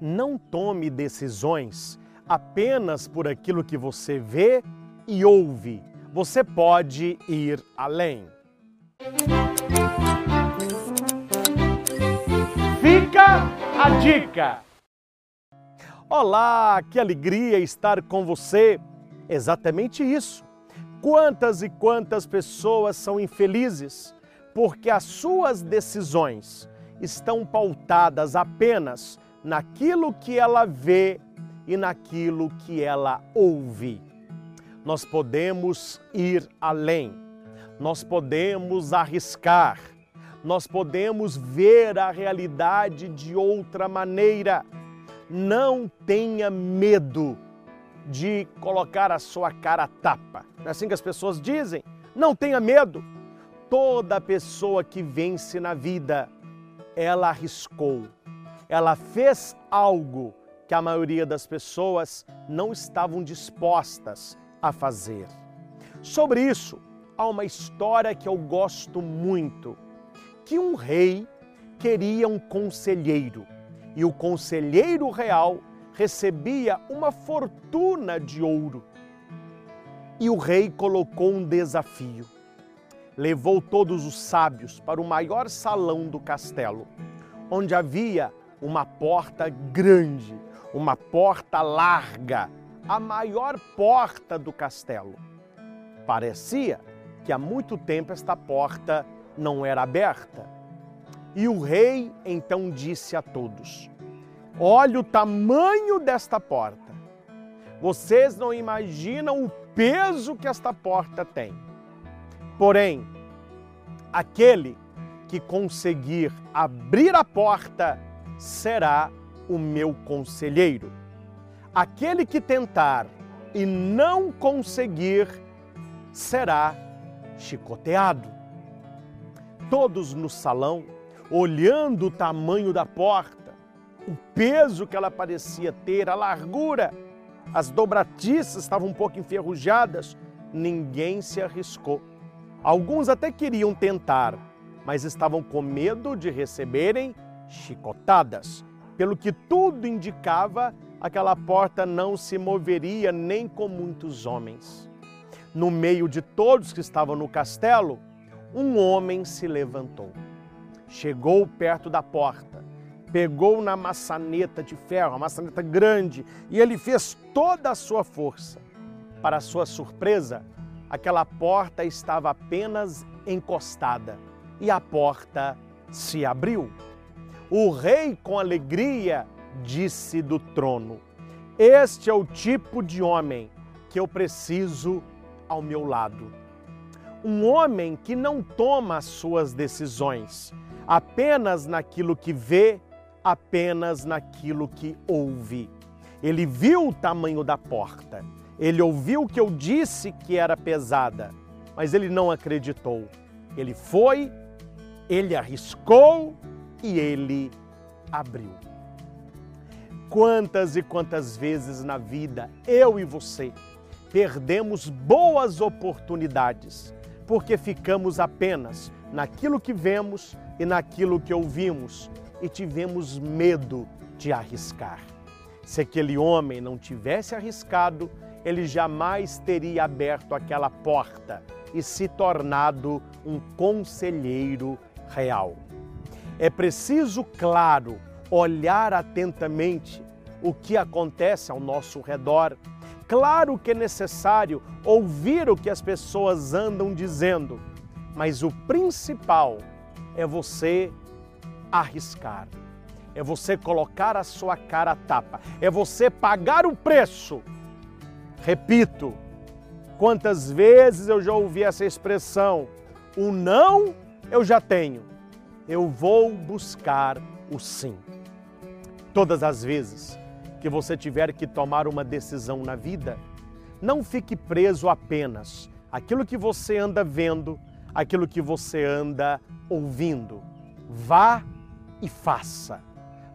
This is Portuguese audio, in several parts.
Não tome decisões apenas por aquilo que você vê e ouve. Você pode ir além. Fica a dica! Olá, que alegria estar com você! Exatamente isso. Quantas e quantas pessoas são infelizes porque as suas decisões estão pautadas apenas naquilo que ela vê e naquilo que ela ouve. Nós podemos ir além, nós podemos arriscar, nós podemos ver a realidade de outra maneira. Não tenha medo de colocar a sua cara a tapa. É assim que as pessoas dizem? Não tenha medo. Toda pessoa que vence na vida, ela arriscou, ela fez algo que a maioria das pessoas não estavam dispostas a fazer. Sobre isso, há uma história que eu gosto muito, que um rei queria um conselheiro e o conselheiro real recebia uma fortuna de ouro. E o rei colocou um desafio. Levou todos os sábios para o maior salão do castelo, onde havia uma porta grande, uma porta larga, a maior porta do castelo. Parecia que há muito tempo esta porta não era aberta. E o rei então disse a todos: Olha o tamanho desta porta. Vocês não imaginam o peso que esta porta tem. Porém, aquele que conseguir abrir a porta será o meu conselheiro. Aquele que tentar e não conseguir será chicoteado. Todos no salão, olhando o tamanho da porta, o peso que ela parecia ter, a largura, as dobratiças estavam um pouco enferrujadas, ninguém se arriscou. Alguns até queriam tentar, mas estavam com medo de receberem chicotadas. Pelo que tudo indicava, aquela porta não se moveria nem com muitos homens. No meio de todos que estavam no castelo, um homem se levantou. Chegou perto da porta, pegou na maçaneta de ferro, uma maçaneta grande, e ele fez toda a sua força. Para sua surpresa, aquela porta estava apenas encostada e a porta se abriu. O rei, com alegria, disse do trono: Este é o tipo de homem que eu preciso ao meu lado. Um homem que não toma as suas decisões apenas naquilo que vê, apenas naquilo que ouve. Ele viu o tamanho da porta, ele ouviu que eu disse que era pesada, mas ele não acreditou. Ele foi, ele arriscou e ele abriu. Quantas e quantas vezes na vida eu e você perdemos boas oportunidades porque ficamos apenas naquilo que vemos e naquilo que ouvimos e tivemos medo de arriscar. Se aquele homem não tivesse arriscado, ele jamais teria aberto aquela porta e se tornado um conselheiro real. É preciso, claro, olhar atentamente o que acontece ao nosso redor. Claro que é necessário ouvir o que as pessoas andam dizendo, mas o principal é você arriscar, é você colocar a sua cara a tapa, é você pagar o preço. Repito, quantas vezes eu já ouvi essa expressão: o não eu já tenho, eu vou buscar o sim. Todas as vezes que você tiver que tomar uma decisão na vida, não fique preso apenas àquilo que você anda vendo, aquilo que você anda ouvindo. Vá e faça.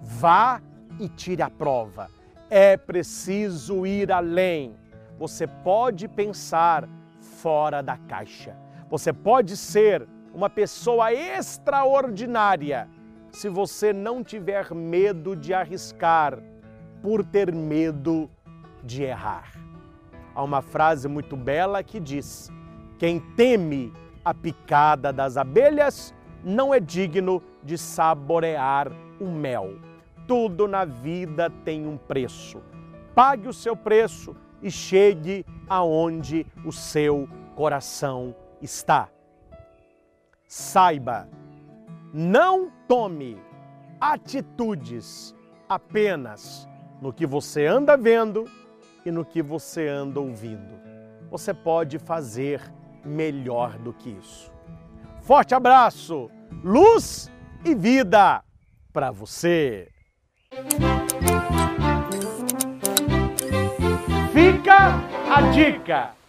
Vá e tire a prova. É preciso ir além. Você pode pensar fora da caixa. Você pode ser uma pessoa extraordinária se você não tiver medo de arriscar, por ter medo de errar. Há uma frase muito bela que diz: Quem teme a picada das abelhas não é digno de saborear o mel. Tudo na vida tem um preço. Pague o seu preço e chegue aonde o seu coração está. Saiba, não tome atitudes apenas no que você anda vendo e no que você anda ouvindo. Você pode fazer melhor do que isso. Forte abraço, luz e vida para você. Fica a dica.